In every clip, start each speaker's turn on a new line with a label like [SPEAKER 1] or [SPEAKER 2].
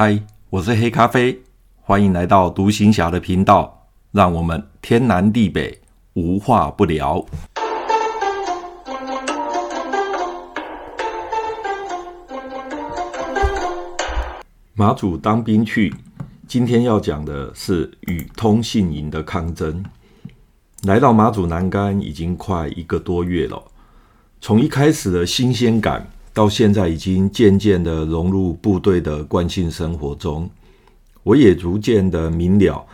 [SPEAKER 1] 嗨，我是黑咖啡，欢迎来到独行侠的频道，让我们天南地北无话不聊。马祖当兵去，今天要讲的是与通信营的抗争。来到马祖南竿已经快一个多月了，从一开始的新鲜感。到现在已经渐渐的融入部队的惯性生活中，我也逐渐的明了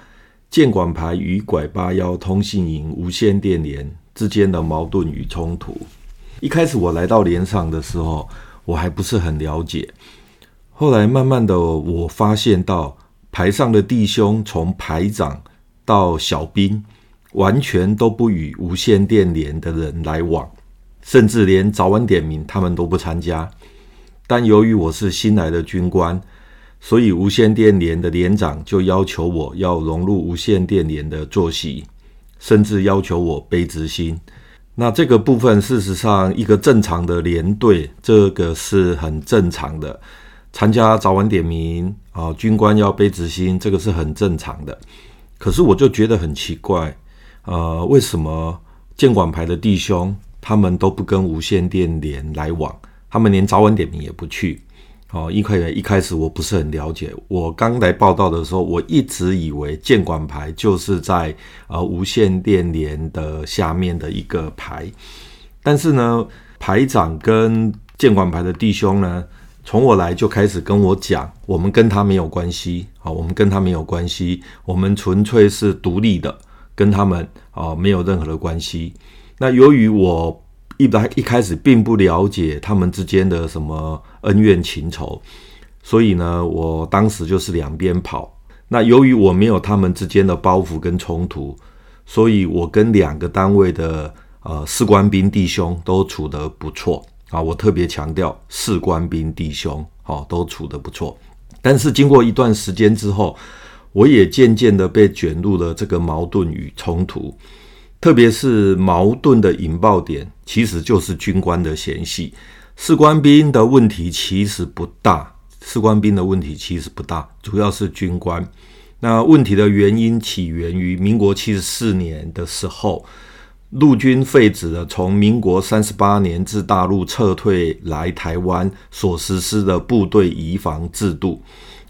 [SPEAKER 1] 建管排与拐八幺通信营无线电连之间的矛盾与冲突。一开始我来到连上的时候，我还不是很了解。后来慢慢的，我发现到排上的弟兄从排长到小兵，完全都不与无线电连的人来往。甚至连早晚点名，他们都不参加。但由于我是新来的军官，所以无线电连的连长就要求我要融入无线电连的作息，甚至要求我背值星。那这个部分，事实上一个正常的连队，这个是很正常的。参加早晚点名啊，军官要背值星，这个是很正常的。可是我就觉得很奇怪，呃，为什么舰管排的弟兄？他们都不跟无线电连来往，他们连早晚点名也不去。哦，一开一开始我不是很了解。我刚来报道的时候，我一直以为舰管排就是在呃无线电连的下面的一个排。但是呢，排长跟舰管排的弟兄呢，从我来就开始跟我讲，我们跟他没有关系。啊，我们跟他没有关系，我们纯粹是独立的，跟他们啊没有任何的关系。那由于我一来一开始并不了解他们之间的什么恩怨情仇，所以呢，我当时就是两边跑。那由于我没有他们之间的包袱跟冲突，所以我跟两个单位的呃士官兵弟兄都处得不错啊。我特别强调士官兵弟兄哦都处得不错。但是经过一段时间之后，我也渐渐的被卷入了这个矛盾与冲突。特别是矛盾的引爆点，其实就是军官的嫌隙。士官兵的问题其实不大，士官兵的问题其实不大，主要是军官。那问题的原因起源于民国七十四年的时候，陆军废止了从民国三十八年自大陆撤退来台湾所实施的部队移防制度。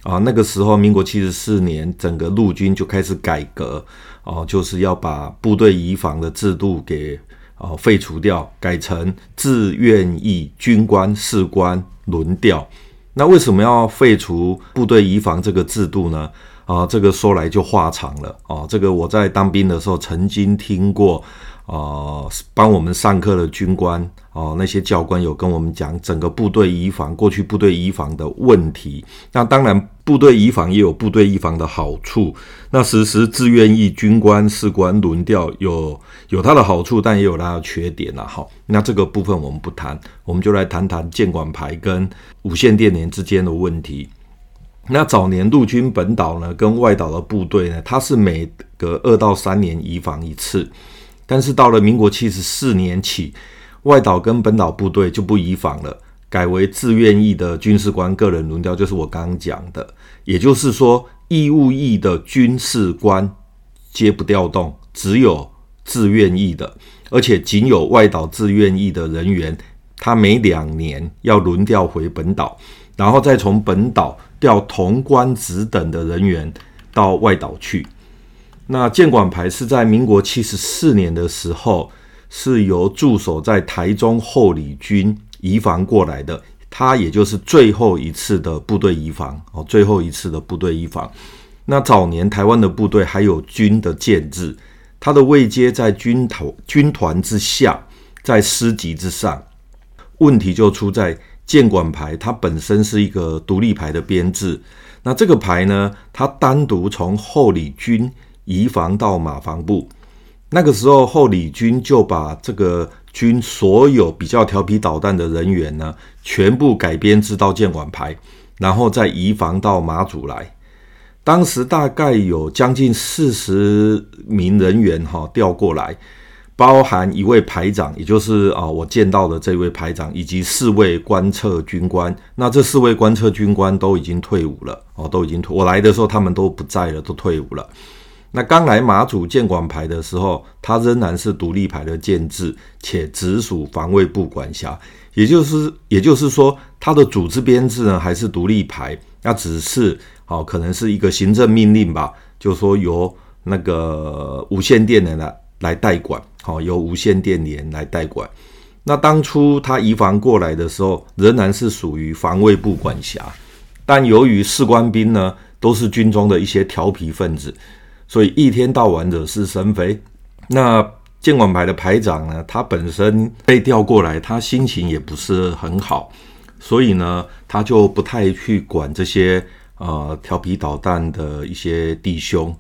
[SPEAKER 1] 啊，那个时候，民国七十四年，整个陆军就开始改革，哦，就是要把部队移防的制度给哦废除掉，改成自愿役军官士官轮调。那为什么要废除部队移防这个制度呢？啊，这个说来就话长了。啊，这个我在当兵的时候曾经听过。啊，帮我们上课的军官哦、呃，那些教官有跟我们讲整个部队移防，过去部队移防的问题。那当然，部队移防也有部队移防的好处。那实施志愿役军官士官轮调有有它的好处，但也有它的缺点啦。好，那这个部分我们不谈，我们就来谈谈建管排跟无线电连之间的问题。那早年陆军本岛呢，跟外岛的部队呢，它是每隔二到三年移防一次。但是到了民国七十四年起，外岛跟本岛部队就不移防了，改为自愿役的军事官个人轮调，就是我刚刚讲的。也就是说，义务役的军事官皆不调动，只有自愿役的，而且仅有外岛自愿役的人员，他每两年要轮调回本岛，然后再从本岛调同官职等的人员到外岛去。那建管排是在民国七十四年的时候，是由驻守在台中后里军移防过来的，他也就是最后一次的部队移防哦，最后一次的部队移防。那早年台湾的部队还有军的建制，他的位阶在军头军团之下，在师级之上。问题就出在建管排，它本身是一个独立排的编制。那这个排呢，它单独从后里军移防到马防部，那个时候后里军就把这个军所有比较调皮捣蛋的人员呢，全部改编制到舰管排，然后再移防到马祖来。当时大概有将近四十名人员哈调过来，包含一位排长，也就是啊我见到的这位排长，以及四位观测军官。那这四位观测军官都已经退伍了哦，都已经退。我来的时候他们都不在了，都退伍了。那刚来马祖建管牌的时候，他仍然是独立牌的建制，且直属防卫部管辖。也就是也就是说，他的组织编制呢还是独立牌，那只是哦可能是一个行政命令吧，就是说由那个无线电的来来代管。好，由无线电连来代管。那当初他移防过来的时候，仍然是属于防卫部管辖。但由于士官兵呢，都是军中的一些调皮分子，所以一天到晚惹是生非。那建管排的排长呢，他本身被调过来，他心情也不是很好，所以呢，他就不太去管这些呃调皮捣蛋的一些弟兄。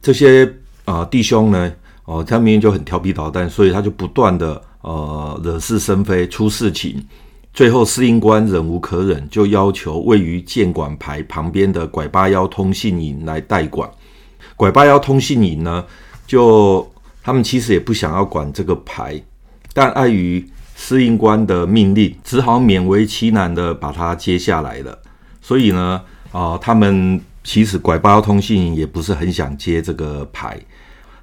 [SPEAKER 1] 这些呃弟兄呢。哦，他明明就很调皮捣蛋，所以他就不断的呃惹是生非，出事情。最后司令官忍无可忍，就要求位于建管排旁边的拐八幺通信营来代管。拐八幺通信营呢，就他们其实也不想要管这个牌，但碍于司令官的命令，只好勉为其难的把它接下来了。所以呢，啊、他们其实拐八幺通信营也不是很想接这个牌。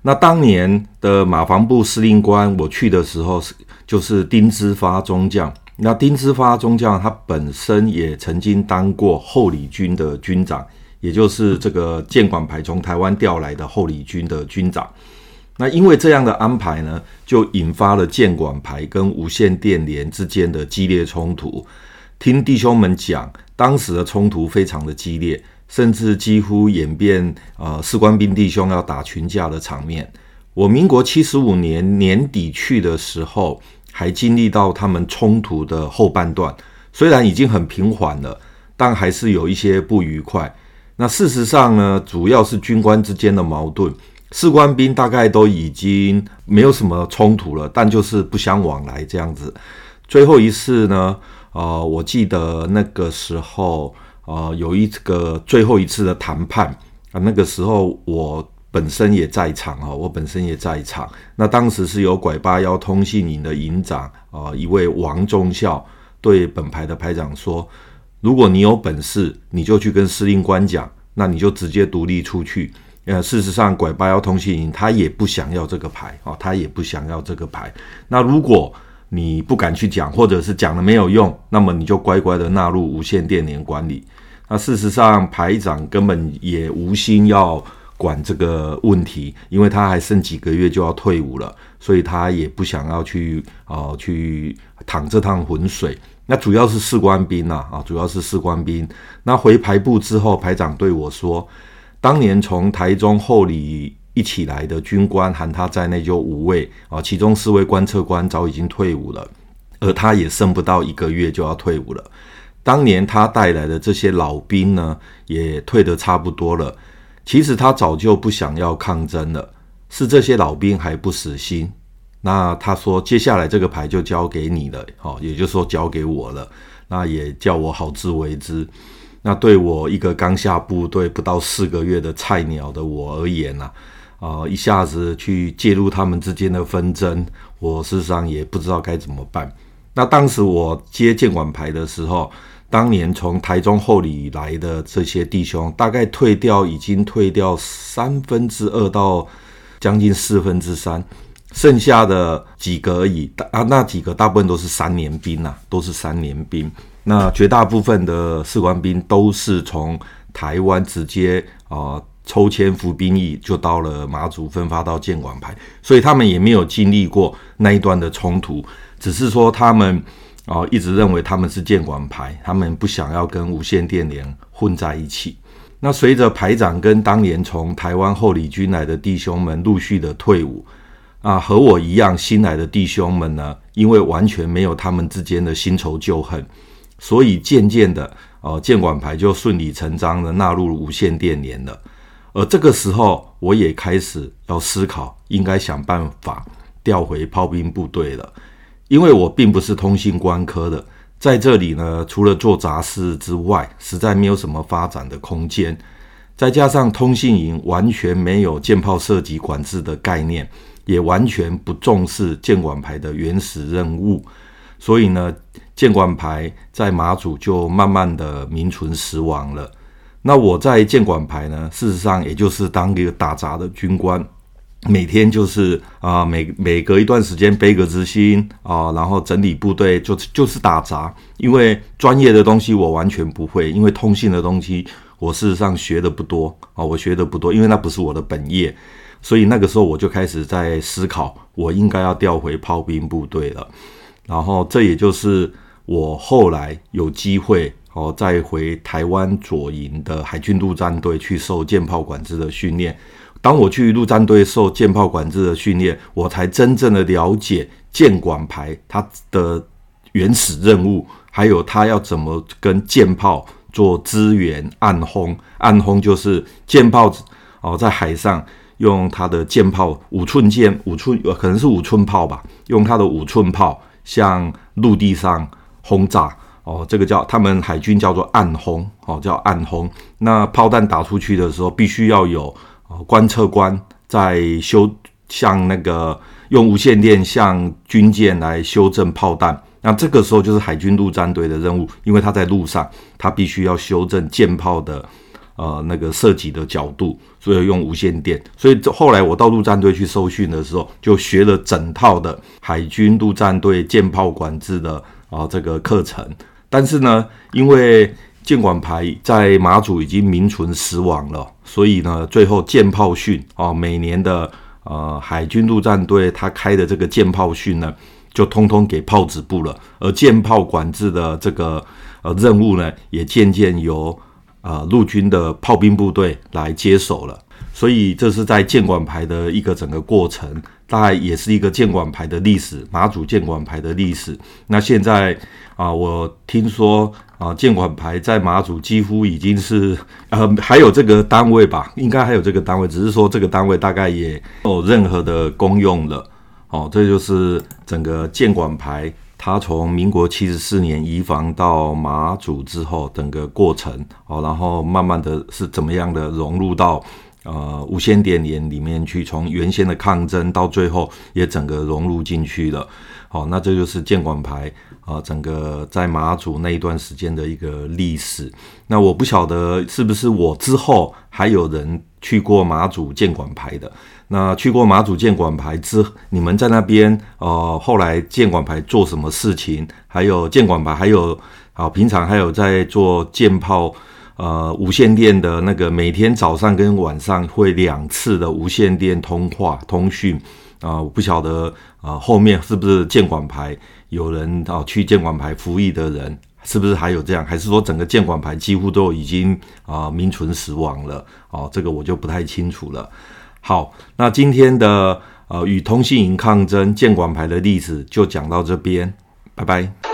[SPEAKER 1] 那当年的马防部司令官，我去的时候是就是丁之发中将。那丁之发中将他本身也曾经当过后理军的军长，也就是这个建管排从台湾调来的后李军的军长。那因为这样的安排呢，就引发了建管排跟无线电连之间的激烈冲突。听弟兄们讲，当时的冲突非常的激烈。甚至几乎演变，呃，士官兵弟兄要打群架的场面。我民国七十五年年底去的时候，还经历到他们冲突的后半段。虽然已经很平缓了，但还是有一些不愉快。那事实上呢，主要是军官之间的矛盾。士官兵大概都已经没有什么冲突了，但就是不相往来这样子。最后一次呢，呃，我记得那个时候。呃，有一个最后一次的谈判啊，那个时候我本身也在场啊，我本身也在场。那当时是由拐八幺通信营的营长啊、一位王中校对本排的排长说：“如果你有本事，你就去跟司令官讲，那你就直接独立出去。”呃，事实上，拐八幺通信营他也不想要这个牌啊，他也不想要这个牌。那如果你不敢去讲，或者是讲了没有用，那么你就乖乖的纳入无线电连管理。那事实上，排长根本也无心要管这个问题，因为他还剩几个月就要退伍了，所以他也不想要去啊、去淌这趟浑水。那主要是士官兵呐啊，主要是士官兵。那回排部之后，排长对我说，当年从台中后里。一起来的军官，含他在内就五位啊，其中四位观测官早已经退伍了，而他也剩不到一个月就要退伍了。当年他带来的这些老兵呢，也退得差不多了。其实他早就不想要抗争了，是这些老兵还不死心。那他说，接下来这个牌就交给你了，哦，也就是说交给我了。那也叫我好自为之。那对我一个刚下部队不到四个月的菜鸟的我而言呢，啊。一下子去介入他们之间的纷争，我事实上也不知道该怎么办。那当时我接建管牌的时候，当年从台中后里来的这些弟兄，大概退掉已经退掉三分之二到将近四分之三，剩下的几个而已。啊，那几个大部分都是三年兵啊，都是三年兵。那绝大部分的士官兵都是从台湾直接啊。呃抽签服兵役就到了马祖，分发到建管排，所以他们也没有经历过那一段的冲突，只是说他们啊、一直认为他们是建管排，他们不想要跟无线电连混在一起。那随着排长跟当年从台湾后理军来的弟兄们陆续的退伍，啊，和我一样新来的弟兄们呢，因为完全没有他们之间的新仇旧恨，所以渐渐的，呃，建管排就顺理成章的纳入无线电连了。而这个时候，我也开始要思考，应该想办法调回炮兵部队了，因为我并不是通信官科的，在这里呢，除了做杂事之外，实在没有什么发展的空间。再加上通信营完全没有舰炮射击管制的概念，也完全不重视建管排的原始任务，所以呢，建管排在马祖就慢慢的名存实亡了。那我在建管排呢，事实上也就是当一个打杂的军官，每天就是啊、每每隔一段时间背个值星啊，然后整理部队，就就是打杂。因为专业的东西我完全不会，因为通信的东西我事实上学的不多啊，我学的不多，因为那不是我的本业。所以那个时候我就开始在思考，我应该要调回炮兵部队了。然后这也就是我后来有机会。哦，再回台湾左营的海军陆战队去受舰炮管制的训练。当我去陆战队受舰炮管制的训练，我才真正的了解舰管排它的原始任务，还有它要怎么跟舰炮做支援暗轰。暗轰就是舰炮哦，在海上用它的舰炮五寸舰，五寸可能是五寸炮吧，用它的五寸炮向陆地上轰炸。哦，这个叫他们海军叫做暗轰，哦，叫暗轰。那炮弹打出去的时候，必须要有观测官在修，像那个用无线电向军舰来修正炮弹。那这个时候就是海军陆战队的任务，因为他在路上，他必须要修正舰炮的呃那个射击的角度，所以用无线电。所以后来我到陆战队去受训的时候，就学了整套的海军陆战队舰炮管制的啊、呃、这个课程。但是呢，因为舰管排在马祖已经名存实亡了，所以呢，最后舰炮训啊，每年的呃海军陆战队他开的这个舰炮训呢，就通通给炮子部了，而舰炮管制的这个呃任务呢，也渐渐由呃陆军的炮兵部队来接手了。所以这是在舰管排的一个整个过程，大概也是一个舰管排的历史，马祖舰管排的历史。那现在啊，我听说啊，舰管排在马祖几乎已经是呃，还有这个单位吧，应该还有这个单位，只是说这个单位大概也没有任何的功用了。哦，这就是整个舰管排，他从民国七十四年移防到马祖之后整个过程哦，然后慢慢的是怎么样的融入到。呃，无线电联里面去，从原先的抗争到最后也整个融入进去了。好，那这就是建管牌啊，整个在马祖那一段时间的一个历史。那我不晓得是不是我之后还有人去过马祖舰管牌的。那去过马祖舰管牌之，你们在那边呃，后来舰管牌做什么事情？还有舰管牌还有啊，平常还有在做舰炮。呃，无线电的那个每天早上跟晚上会两次的无线电通话通讯啊，我不晓得啊，后面是不是舰管牌有人啊去舰管牌服役的人，是不是还有这样？还是说整个监管牌几乎都已经啊名存实亡了？哦，这个我就不太清楚了。好，那今天的呃与通信营抗争监管牌的例子就讲到这边，拜拜。